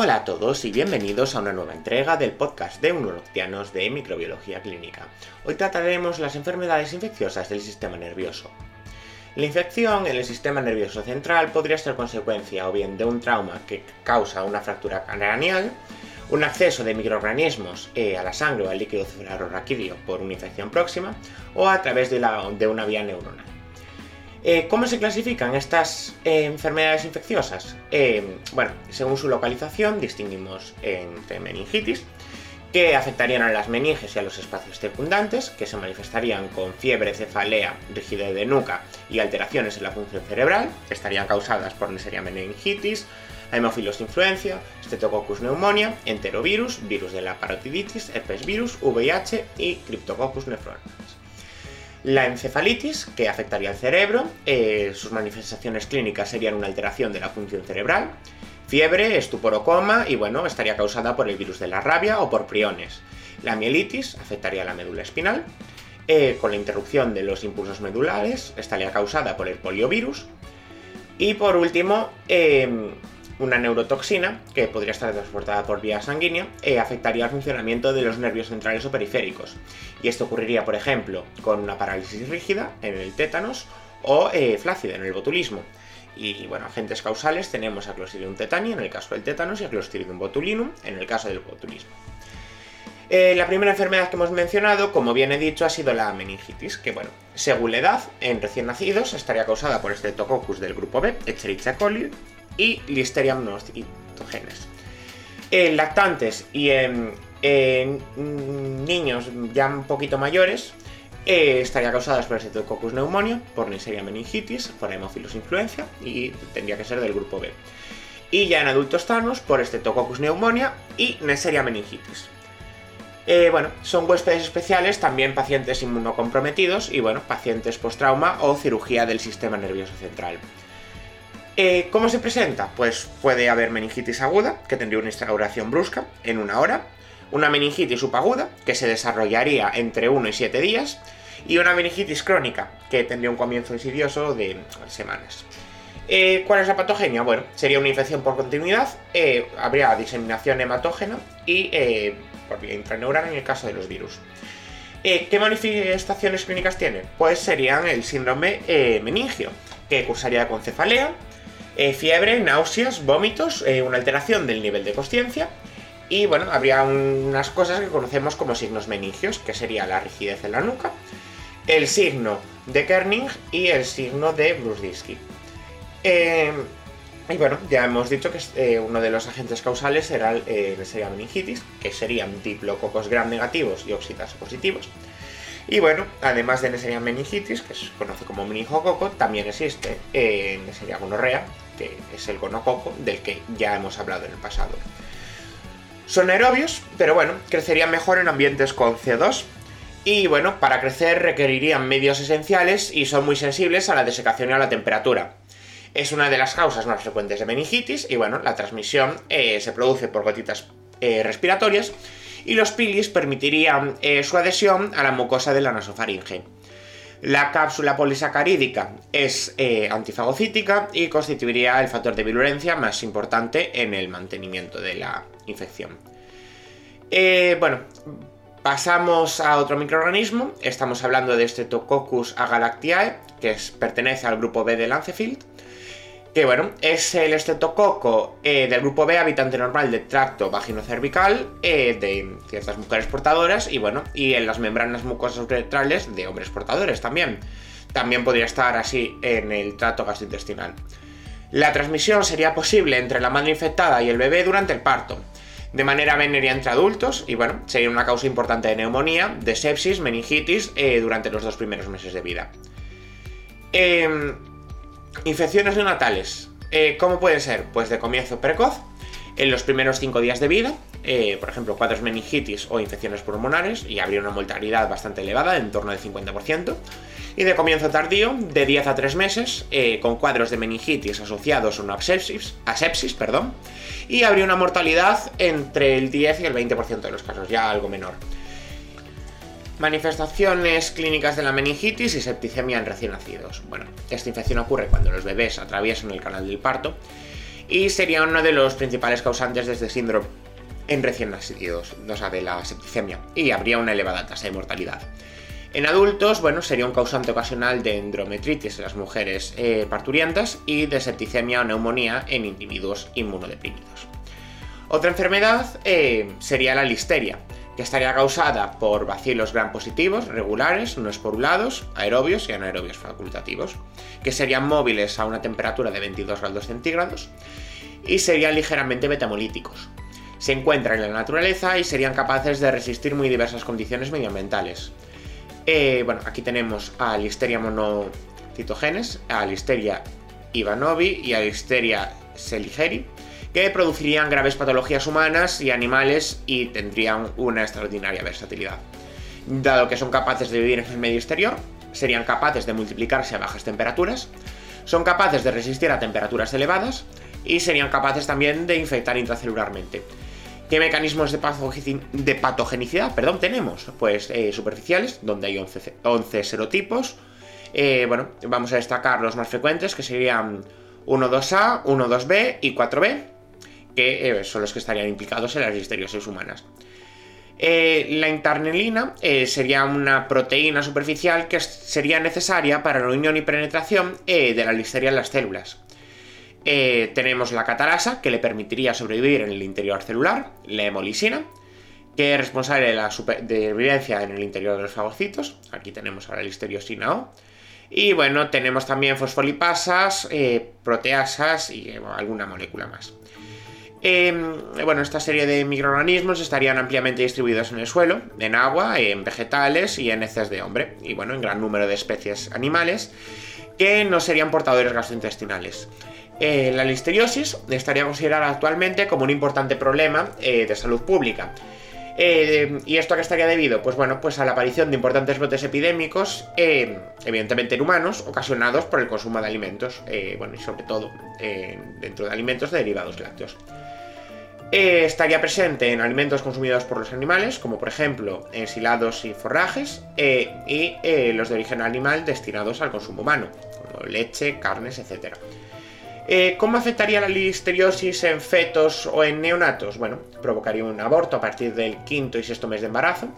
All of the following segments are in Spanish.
Hola a todos y bienvenidos a una nueva entrega del podcast de Unuroctianos de Microbiología Clínica. Hoy trataremos las enfermedades infecciosas del sistema nervioso. La infección en el sistema nervioso central podría ser consecuencia o bien de un trauma que causa una fractura craneal, un acceso de microorganismos eh, a la sangre o al líquido cefalorraquídeo por una infección próxima o a través de una vía neuronal. Eh, ¿Cómo se clasifican estas eh, enfermedades infecciosas? Eh, bueno, según su localización distinguimos entre meningitis, que afectarían a las meninges y a los espacios circundantes, que se manifestarían con fiebre, cefalea, rigidez de nuca y alteraciones en la función cerebral, que estarían causadas por Neisseria meningitis, Haemophilus influenza, Streptococcus pneumonia, enterovirus, virus de la parotiditis, herpes virus, VIH y Cryptococcus nephronas. La encefalitis, que afectaría al cerebro, eh, sus manifestaciones clínicas serían una alteración de la función cerebral, fiebre, estupor o coma, y bueno, estaría causada por el virus de la rabia o por priones. La mielitis afectaría la médula espinal, eh, con la interrupción de los impulsos medulares, estaría causada por el poliovirus. Y por último, em, una neurotoxina, que podría estar transportada por vía sanguínea, eh, afectaría el funcionamiento de los nervios centrales o periféricos. Y esto ocurriría, por ejemplo, con una parálisis rígida en el tétanos o eh, flácida en el botulismo. Y bueno, agentes causales tenemos a Clostridium tetani en el caso del tétanos y a Clostridium botulinum en el caso del botulismo. Eh, la primera enfermedad que hemos mencionado, como bien he dicho, ha sido la meningitis, que bueno, según la edad, en recién nacidos estaría causada por Streptococcus del grupo B, Escherichia coli, y Listeria monocytogenes. En lactantes y en, niños ya un poquito mayores eh, estaría causadas por Streptococcus pneumonia, por Neisseria meningitis, por Haemophilus influenza y tendría que ser del grupo B. Y ya en adultos sanos por Streptococcus pneumonia y Neisseria meningitis. Eh, bueno, son huéspedes especiales también pacientes inmunocomprometidos y bueno, pacientes post-trauma o cirugía del sistema nervioso central. Eh, ¿Cómo se presenta? Pues puede haber meningitis aguda, que tendría una instauración brusca en una hora, una meningitis subaguda, que se desarrollaría entre 1 y 7 días, y una meningitis crónica, que tendría un comienzo insidioso de semanas. Eh, ¿Cuál es la patogenia? Bueno, sería una infección por continuidad, eh, habría diseminación hematógena y por vía intraneural en el caso de los virus. ¿Qué manifestaciones clínicas tiene? Pues serían el síndrome meningio, que cursaría con cefalea, eh, fiebre, náuseas, vómitos, eh, una alteración del nivel de conciencia y bueno, habría unas cosas que conocemos como signos meningios, que sería la rigidez en la nuca, el signo de Kerning y el signo de Brusdinsky. Eh, y bueno, ya hemos dicho que uno de los agentes causales era, sería meningitis, que serían diplococos gram negativos y oxidas positivos. Y bueno, además de Neisseria meningitis, que se conoce como meningococo, también existe eh, Neisseria gonorrea, que es el gonococo del que ya hemos hablado en el pasado. Son aerobios, pero bueno, crecerían mejor en ambientes con CO2. Y bueno, para crecer requerirían medios esenciales y son muy sensibles a la desecación y a la temperatura. Es una de las causas más frecuentes de meningitis y bueno, la transmisión eh, se produce por gotitas eh, respiratorias y los pilis permitirían eh, su adhesión a la mucosa de la nasofaringe. La cápsula polisacarídica es eh, antifagocítica y constituiría el factor de virulencia más importante en el mantenimiento de la infección. Eh, bueno, pasamos a otro microorganismo. Estamos hablando de Streptococcus agalactiae, que pertenece al grupo B de Lancefield que bueno, es el estreptococo eh, del grupo B, habitante normal del tracto vaginocervical eh, de ciertas mujeres portadoras y bueno, y en las membranas mucosas uretrales de hombres portadores también. También podría estar así en el tracto gastrointestinal. La transmisión sería posible entre la madre infectada y el bebé durante el parto, de manera venérea entre adultos y bueno, sería una causa importante de neumonía, de sepsis, meningitis eh, durante los dos primeros meses de vida. Eh, Infecciones neonatales. Eh, ¿Cómo pueden ser? Pues de comienzo precoz, en los primeros 5 días de vida, eh, por ejemplo, cuadros meningitis o infecciones pulmonares, y habría una mortalidad bastante elevada, en torno del 50%. Y de comienzo tardío, de 10 a 3 meses, eh, con cuadros de meningitis asociados a una asepsis, asepsis perdón, y habría una mortalidad entre el 10 y el 20% de los casos, ya algo menor. Manifestaciones clínicas de la meningitis y septicemia en recién nacidos. Bueno, esta infección ocurre cuando los bebés atraviesan el canal del parto y sería uno de los principales causantes de este síndrome en recién nacidos, o sea, de la septicemia, y habría una elevada tasa de mortalidad. En adultos, bueno, sería un causante ocasional de endometritis en las mujeres eh, parturientas y de septicemia o neumonía en individuos inmunodeprimidos. Otra enfermedad eh, sería la listeria, que estaría causada por bacilos gram positivos, regulares, no esporulados, aerobios y anaerobios facultativos, que serían móviles a una temperatura de 22 grados centígrados y serían ligeramente betamolíticos. Se encuentran en la naturaleza y serían capaces de resistir muy diversas condiciones medioambientales. Eh, bueno, aquí tenemos a Listeria monocitogenes, a Listeria ivanovi y a Listeria seligeri, que producirían graves patologías humanas y animales y tendrían una extraordinaria versatilidad. Dado que son capaces de vivir en el medio exterior, serían capaces de multiplicarse a bajas temperaturas, son capaces de resistir a temperaturas elevadas y serían capaces también de infectar intracelularmente. ¿Qué mecanismos de, patogenicidad perdón, tenemos? Pues eh, superficiales, donde hay 11, serotipos. Eh, bueno, vamos a destacar los más frecuentes, que serían 1,2A, 1,2B y 4B, que eh, son los que estarían implicados en las listeriosis humanas. la internelina sería una proteína superficial que sería necesaria para la unión y penetración de la listeria en las células. Eh, tenemos la catarasa, que le permitiría sobrevivir en el interior celular, la hemolisina, que es responsable de la supervivencia en el interior de los fagocitos. Aquí tenemos a la listeriosina O. Y bueno, tenemos también fosfolipasas, eh, proteasas y eh, alguna molécula más. Em, bueno, esta serie de microorganismos estarían ampliamente distribuidos en el suelo, en agua, en vegetales y en heces de hombre, y bueno, en gran número de especies animales que no serían portadores gastrointestinales. Eh, la listeriosis estaría considerada actualmente como un importante problema eh, de salud pública. Eh, ¿Y esto a qué estaría debido? Pues bueno, pues a la aparición de importantes brotes epidémicos, evidentemente en humanos, ocasionados por el consumo de alimentos, bueno, y sobre todo dentro de alimentos de derivados lácteos. Estaría presente en alimentos consumidos por los animales, como por ejemplo ensilados y forrajes, y los de origen animal destinados al consumo humano, como leche, carnes, etc. Eh, ¿Cómo afectaría la listeriosis en fetos o en neonatos? Bueno, provocaría un aborto a partir del quinto y sexto mes de embarazo.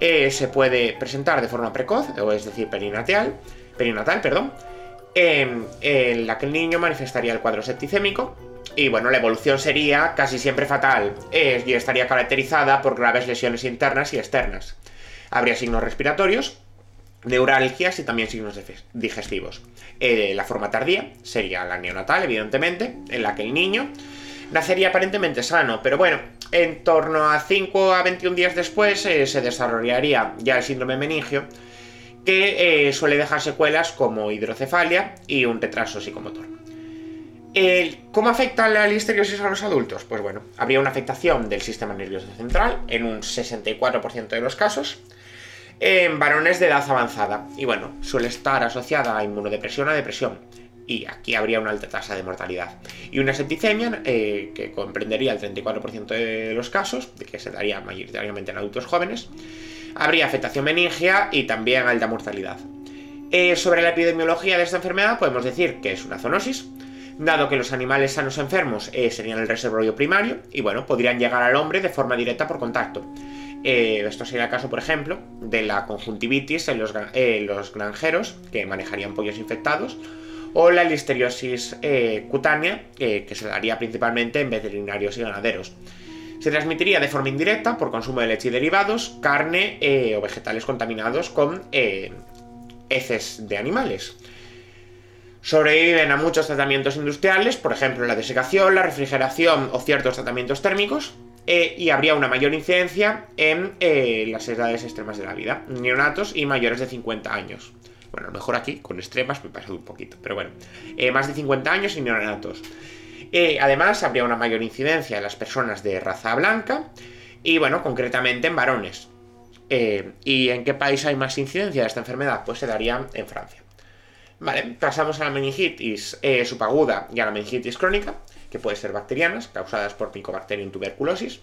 Eh, se puede presentar de forma precoz, o es decir, perinatal, perinatal perdón, en la que el niño manifestaría el cuadro septicémico. Y bueno, la evolución sería casi siempre fatal eh, y estaría caracterizada por graves lesiones internas y externas. Habría signos respiratorios, neuralgias y también signos digestivos. Eh, la forma tardía sería la neonatal, evidentemente, en la que el niño nacería aparentemente sano, pero bueno, en torno a 5 a 21 días después eh, se desarrollaría ya el síndrome meningio, que suele dejar secuelas como hidrocefalia y un retraso psicomotor. ¿Cómo afecta la listeriosis a los adultos? Pues bueno, habría una afectación del sistema nervioso central en un 64% de los casos, en varones de edad avanzada. Y bueno, suele estar asociada a inmunodepresión o depresión. Y aquí habría una alta tasa de mortalidad. Y una septicemia, eh, que comprendería el 34% de los casos, que se daría mayoritariamente en adultos jóvenes. Habría afectación meningia y también alta mortalidad. Eh, sobre la epidemiología de esta enfermedad podemos decir que es una zoonosis, dado que los animales sanos enfermos eh, serían el reservorio primario y bueno, podrían llegar al hombre de forma directa por contacto. Eh, esto sería el caso, por ejemplo, de la conjuntivitis en los, eh, granjeros que manejarían pollos infectados, o la listeriosis cutánea, que se daría principalmente en veterinarios y ganaderos. Se transmitiría de forma indirecta por consumo de leche y derivados, carne o vegetales contaminados con heces de animales. Sobreviven a muchos tratamientos industriales, por ejemplo la desecación, la refrigeración o ciertos tratamientos térmicos, eh, y habría una mayor incidencia en eh, las edades extremas de la vida, neonatos y mayores de 50 años. Bueno, a lo mejor aquí con extremas me he pasado un poquito, pero bueno, eh, más de 50 años y neonatos. además, habría una mayor incidencia en las personas de raza blanca y, bueno, concretamente en varones. ¿Y en qué país hay más incidencia de esta enfermedad? Pues se daría en Francia. Vale, pasamos a la meningitis subaguda y a la meningitis crónica que pueden ser bacterianas, causadas por Mycobacterium tuberculosis,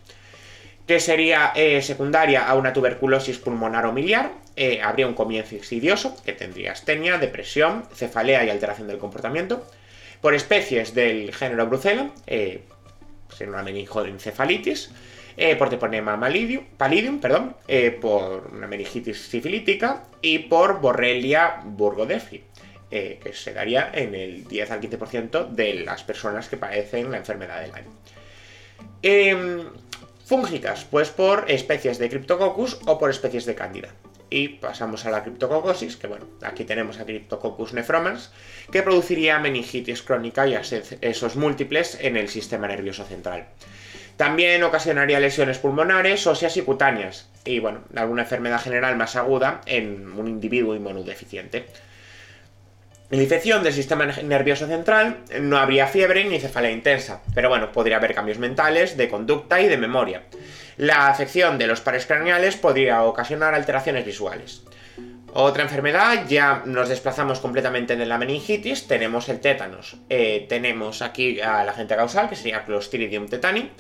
que sería eh, secundaria a una tuberculosis pulmonar o miliar, eh, habría un comienzo insidioso, que tendría astenia, depresión, cefalea y alteración del comportamiento, por especies del género Brucella, eh, una meningoencefalitis, eh, por Teponema pallidum, perdón, eh, por una meningitis sifilítica y por Borrelia burgodeschi, eh, que se daría en el 10 al 15% de las personas que padecen la enfermedad del año. Em, fúngicas, pues por especies de Cryptococcus o por especies de Cándida. Y pasamos a la criptococosis, que bueno, aquí tenemos a Cryptococcus nephromans, que produciría meningitis crónica y esos múltiples en el sistema nervioso central. También ocasionaría lesiones pulmonares, óseas y cutáneas, y bueno, alguna enfermedad general más aguda en un individuo inmunodeficiente. La infección del sistema nervioso central no habría fiebre ni cefalea intensa, pero bueno, podría haber cambios mentales, de conducta y de memoria. La afección de los pares craneales podría ocasionar alteraciones visuales. Otra enfermedad, ya nos desplazamos completamente de la meningitis, tenemos el tétanos. Eh, tenemos aquí a la agente causal, que sería Clostridium tetani,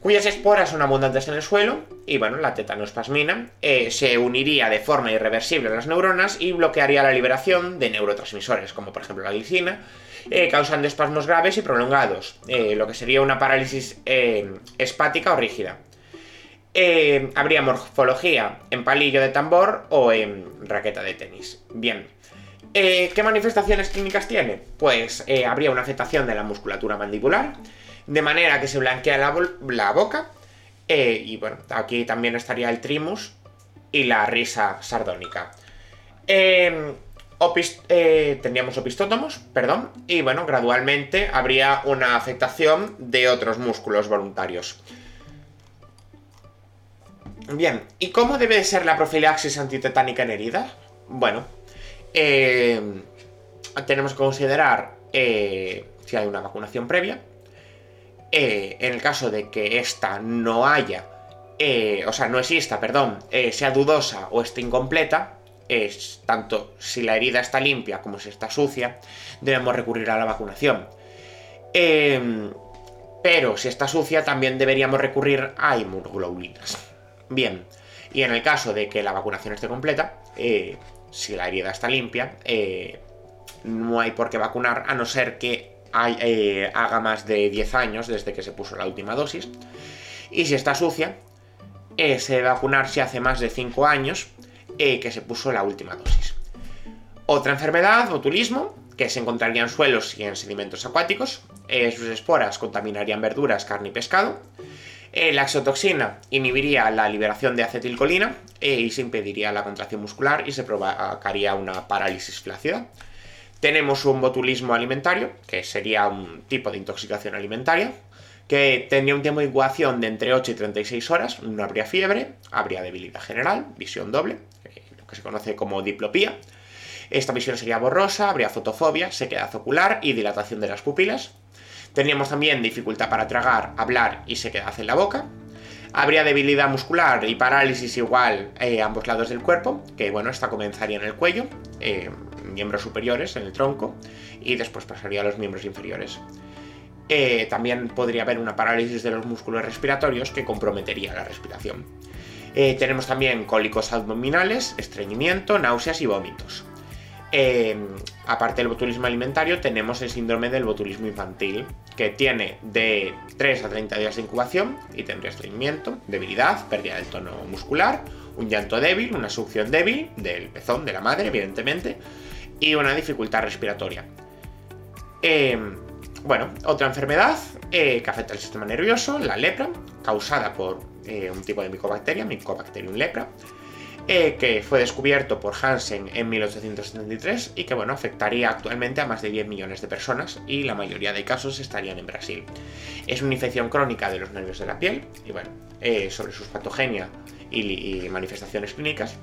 cuyas esporas son abundantes en el suelo, y bueno, la tetanospasmina eh, se uniría de forma irreversible a las neuronas y bloquearía la liberación de neurotransmisores, como por ejemplo la glicina, eh, causando espasmos graves y prolongados, eh, lo que sería una parálisis espática o rígida. habría morfología en palillo de tambor o en raqueta de tenis. Bien. ¿Qué manifestaciones clínicas tiene? Pues habría una afectación de la musculatura mandibular, de manera que se blanquea la, boca. Eh, y bueno, aquí también estaría el trimus y la risa sardónica. Em, eh, tendríamos opistótomos, perdón, y bueno, gradualmente habría una afectación de otros músculos voluntarios. Bien, ¿y cómo debe ser la profilaxis antitetánica en herida? Bueno, em, tenemos que considerar eh, si hay una vacunación previa, eh, en el caso de que esta no haya, eh, o sea, no exista, perdón, eh, sea dudosa o esté incompleta, es tanto si la herida está limpia como si está sucia, debemos recurrir a la vacunación. Em, pero si está sucia, también deberíamos recurrir a inmunoglobulinas. Bien, y en el caso de que la vacunación esté completa, si la herida está limpia, no hay por qué vacunar a no ser que eh, haga más de 10 años desde que se puso la última dosis. Y si está sucia, eh, se debe vacunar si hace más de 5 años eh, que se puso la última dosis. Otra enfermedad, botulismo, que se encontraría en suelos y en sedimentos acuáticos. sus esporas contaminarían verduras, carne y pescado. la exotoxina inhibiría la liberación de acetilcolina y se impediría la contracción muscular y se provocaría una parálisis flácida. Tenemos un botulismo alimentario, que sería un tipo de intoxicación alimentaria, que tendría un tiempo de incubación de entre 8 y 36 horas, no habría fiebre, habría debilidad general, visión doble, lo que se conoce como diplopía. Esta visión sería borrosa, habría fotofobia, sequedad ocular y dilatación de las pupilas. Tendríamos también dificultad para tragar, hablar y sequedad en la boca. Habría debilidad muscular y parálisis igual eh, a ambos lados del cuerpo, que bueno, esta comenzaría en el cuello, eh, miembros superiores, en el tronco, y después pasaría a los miembros inferiores. Eh, también podría haber una parálisis de los músculos respiratorios que comprometería la respiración. tenemos también cólicos abdominales, estreñimiento, náuseas y vómitos. Aparte del botulismo alimentario, tenemos el síndrome del botulismo infantil, que tiene de 3 a 30 días de incubación y tendría estreñimiento, debilidad, pérdida del tono muscular, un llanto débil, una succión débil del pezón de la madre, evidentemente, y una dificultad respiratoria. Em, bueno, otra enfermedad eh, que afecta al sistema nervioso, la lepra, causada por eh, un tipo de micobacteria, Mycobacterium lepra, eh, que fue descubierto por Hansen en 1873 y que bueno, afectaría actualmente a más de 10 millones de personas y la mayoría de casos estarían en Brasil. Es una infección crónica de los nervios de la piel y bueno, eh, sobre sus patogenia y, manifestaciones clínicas,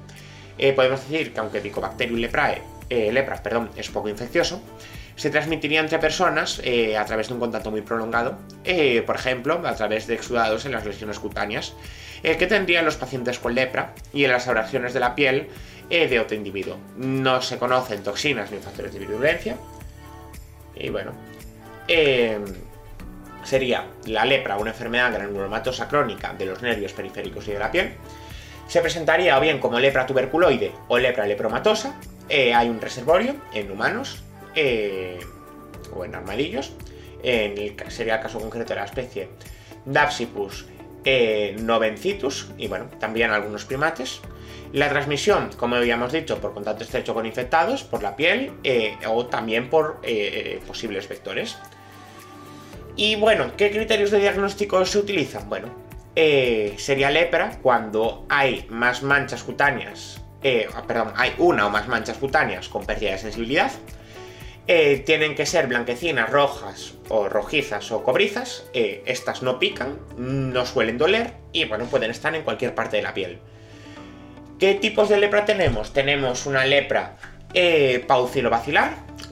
eh, podemos decir que aunque Mycobacterium leprae, lepra perdón, es poco infeccioso, se transmitiría entre personas a través de un contacto muy prolongado, por ejemplo, a través de exudados en las lesiones cutáneas, eh, que tendrían los pacientes con lepra y en las abrasiones de la piel eh, de otro individuo. No se conocen toxinas ni factores de virulencia. Y bueno, em, sería la lepra una enfermedad granulomatosa crónica de los nervios periféricos y de la piel. Se presentaría o bien como lepra tuberculoide o lepra lepromatosa. Eh, hay un reservorio en humanos o en armadillos. En sería el caso concreto de la especie Dapsipus eh, novencitus y bueno, también algunos primates. La transmisión, como habíamos dicho, por contacto estrecho con infectados, por la piel eh, o también por eh, posibles vectores. Y bueno, ¿qué criterios de diagnóstico se utilizan? Bueno, sería lepra cuando hay más manchas cutáneas, perdón, hay una o más manchas cutáneas con pérdida de sensibilidad, eh, tienen que ser blanquecinas, rojas o rojizas o cobrizas. Eh, estas no pican, no suelen doler y bueno, pueden estar en cualquier parte de la piel. ¿Qué tipos de lepra tenemos? Tenemos una lepra eh,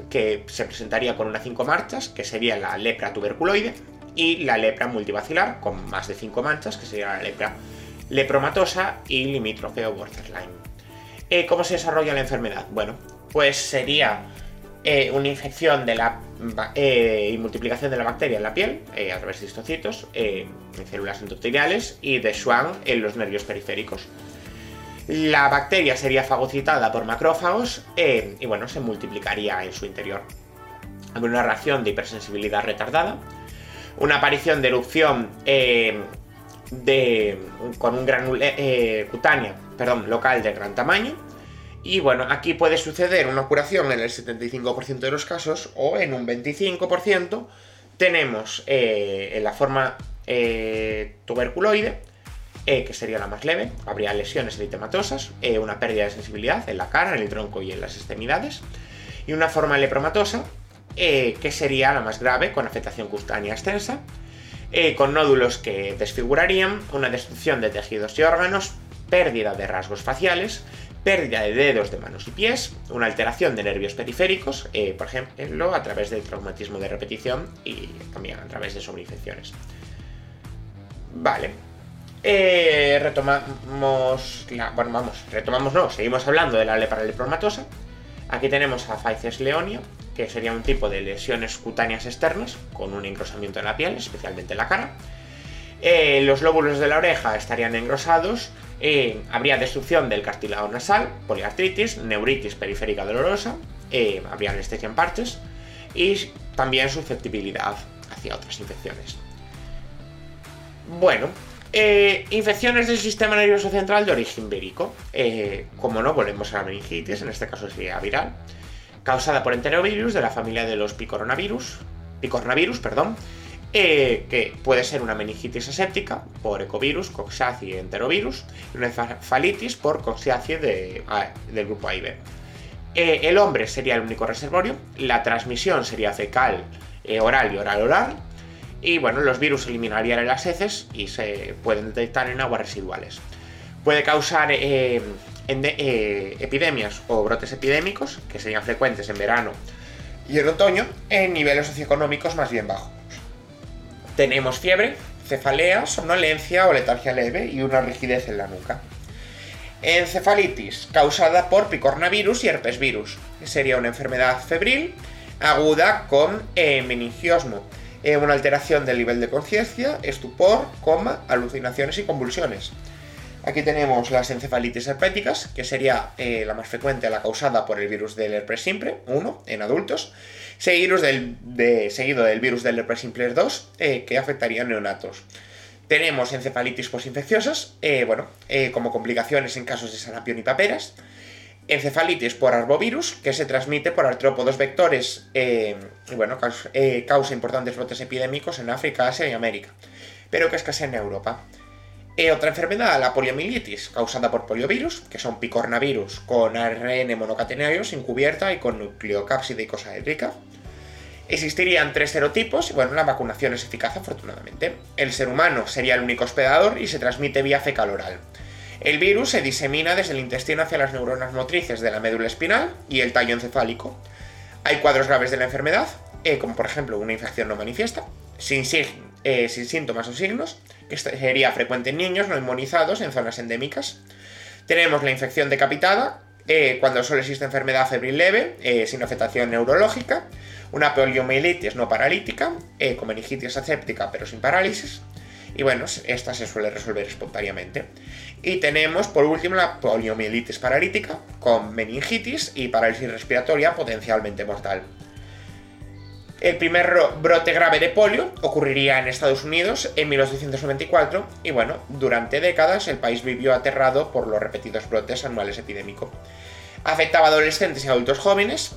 que se presentaría con unas 5 marchas, que sería la lepra tuberculoide, y la lepra multibacilar, con más de 5 manchas, que sería la lepra lepromatosa y limítrofe o borderline. ¿Cómo se desarrolla la enfermedad? Bueno, pues sería eh, una infección de la, eh, y multiplicación de la bacteria en la piel eh, a través de histocitos, en células endoteliales y de Schwann en los nervios periféricos. La bacteria sería fagocitada por macrófagos y bueno, se multiplicaría en su interior. Habría una reacción de hipersensibilidad retardada, una aparición de erupción de, con un granule cutánea perdón, local de gran tamaño, y bueno, aquí puede suceder una curación en el 75% de los casos o en un 25% tenemos eh, en la forma eh, tuberculoide, eh, que sería la más leve, habría lesiones eritematosas, una pérdida de sensibilidad en la cara, en el tronco y en las extremidades, y una forma lepromatosa, que sería la más grave, con afectación cutánea extensa, con nódulos que desfigurarían, una destrucción de tejidos y órganos, pérdida de rasgos faciales, pérdida de dedos de manos y pies, una alteración de nervios periféricos, eh, por ejemplo, a través del traumatismo de repetición y también a través de sobreinfecciones. Vale. Eh, retomamos Bueno, vamos, retomamos no, seguimos hablando de la lepra lepromatosa. Aquí tenemos a Phaeces leonia, que sería un tipo de lesiones cutáneas externas con un engrosamiento en la piel, especialmente en la cara. Eh, los lóbulos de la oreja estarían engrosados eh, habría destrucción del cartílago nasal, poliartritis, neuritis periférica dolorosa, eh, habría anestesia en parches y también susceptibilidad hacia otras infecciones. Bueno, eh, infecciones del sistema nervioso central de origen vírico. como no, volvemos a la meningitis, en este caso sería viral, causada por enterovirus de la familia de los picoronavirus, picornavirus, perdón, eh, que puede ser una meningitis aséptica por ecovirus, coxsackie enterovirus, y una encefalitis por coxsackie del grupo A y B. Eh, el hombre sería el único reservorio, la transmisión sería fecal, eh, oral y oral-oral, y bueno, los virus eliminarían las heces y se pueden detectar en aguas residuales. Puede causar epidemias o brotes epidémicos, que serían frecuentes en verano y en otoño, en niveles socioeconómicos más bien bajos. Tenemos fiebre, cefalea, somnolencia o letargia leve y una rigidez en la nuca. Encefalitis, causada por picornavirus y herpesvirus. Sería una enfermedad febril aguda con meningiosmo, eh, una alteración del nivel de conciencia, estupor, coma, alucinaciones y convulsiones. Aquí tenemos las encefalitis herpéticas, que sería eh, la más frecuente, la causada por el virus del herpes simple, 1, en adultos, seguido del, seguido del virus del herpes simple 2, eh, que afectaría a neonatos. Tenemos encefalitis posinfecciosas, eh, bueno, eh, como complicaciones en casos de sarampión y paperas. Encefalitis por arbovirus, que se transmite por artrópodos vectores y bueno, causa, causa, importantes brotes epidémicos en África, Asia y América, pero que escasea en Europa. Otra enfermedad, la poliomielitis, causada por poliovirus, que son picornavirus con ARN monocatenario sin cubierta y con nucleocápside icosaédrica. Existirían tres serotipos y bueno, la vacunación es eficaz afortunadamente. El ser humano sería el único hospedador y se transmite vía fecal oral. El virus se disemina desde el intestino hacia las neuronas motrices de la médula espinal y el tallo encefálico. Hay cuadros graves de la enfermedad, eh, como por ejemplo una infección no manifiesta, sin, eh, sin síntomas o signos, que sería frecuente en niños no inmunizados en zonas endémicas. Tenemos la infección decapitada, eh, cuando solo existe enfermedad febril leve, sin afectación neurológica, una poliomielitis no paralítica, eh, con meningitis aséptica pero sin parálisis, y bueno, esta se suele resolver espontáneamente. Y tenemos por último la poliomielitis paralítica, con meningitis y parálisis respiratoria potencialmente mortal. El primer brote grave de polio ocurriría en Estados Unidos en 1894 y bueno, durante décadas el país vivió aterrado por los repetidos brotes anuales epidémicos. Afectaba a adolescentes y adultos jóvenes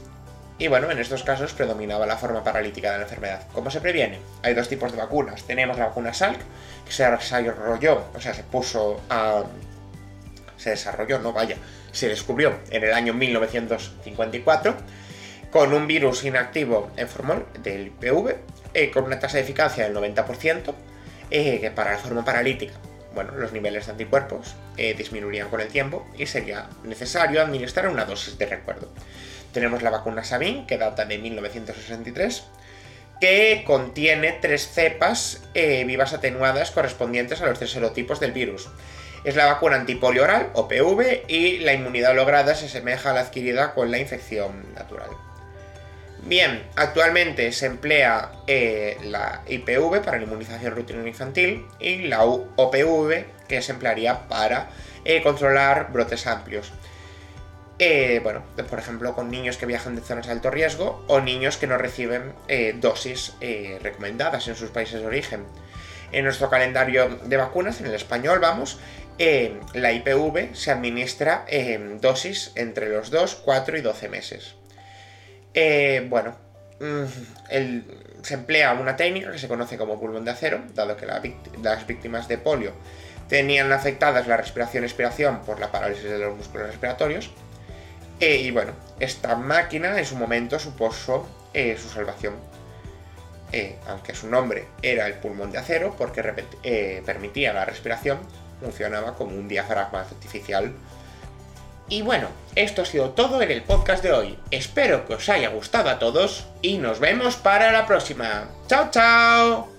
y bueno, en estos casos predominaba la forma paralítica de la enfermedad. ¿Cómo se previene? Hay dos tipos de vacunas. Tenemos la vacuna Salk, que se desarrolló, o sea, se puso a... se desarrolló, no vaya, se descubrió en el año 1954 con un virus inactivo en formol del IPV, eh, con una tasa de eficacia del 90%, eh, para la forma paralítica, bueno, los niveles de anticuerpos eh, disminuirían con el tiempo y sería necesario administrar una dosis de recuerdo. Tenemos la vacuna Sabin, que data de 1963, que contiene tres cepas vivas atenuadas correspondientes a los tres serotipos del virus. Es la vacuna antipolio oral, OPV, y la inmunidad lograda se asemeja a la adquirida con la infección natural. Bien, actualmente se emplea eh, la IPV para la inmunización rutina infantil y la OPV que se emplearía para eh, controlar brotes amplios. Eh, bueno, por ejemplo, con niños que viajan de zonas de alto riesgo o niños que no reciben dosis recomendadas en sus países de origen. En nuestro calendario de vacunas, en el español, vamos, la IPV se administra en dosis entre los 2, 4 y 12 meses. Bueno, mm, se emplea una técnica que se conoce como pulmón de acero, dado que las víctimas de polio tenían afectadas la respiración-expiración por la parálisis de los músculos respiratorios eh, y bueno, esta máquina en su momento supuso eh, su salvación. Eh, aunque su nombre era el pulmón de acero, porque permitía la respiración, funcionaba como un diafragma artificial. Y bueno, esto ha sido todo en el podcast de hoy. Espero que os haya gustado a todos y nos vemos para la próxima. ¡Chao, chao!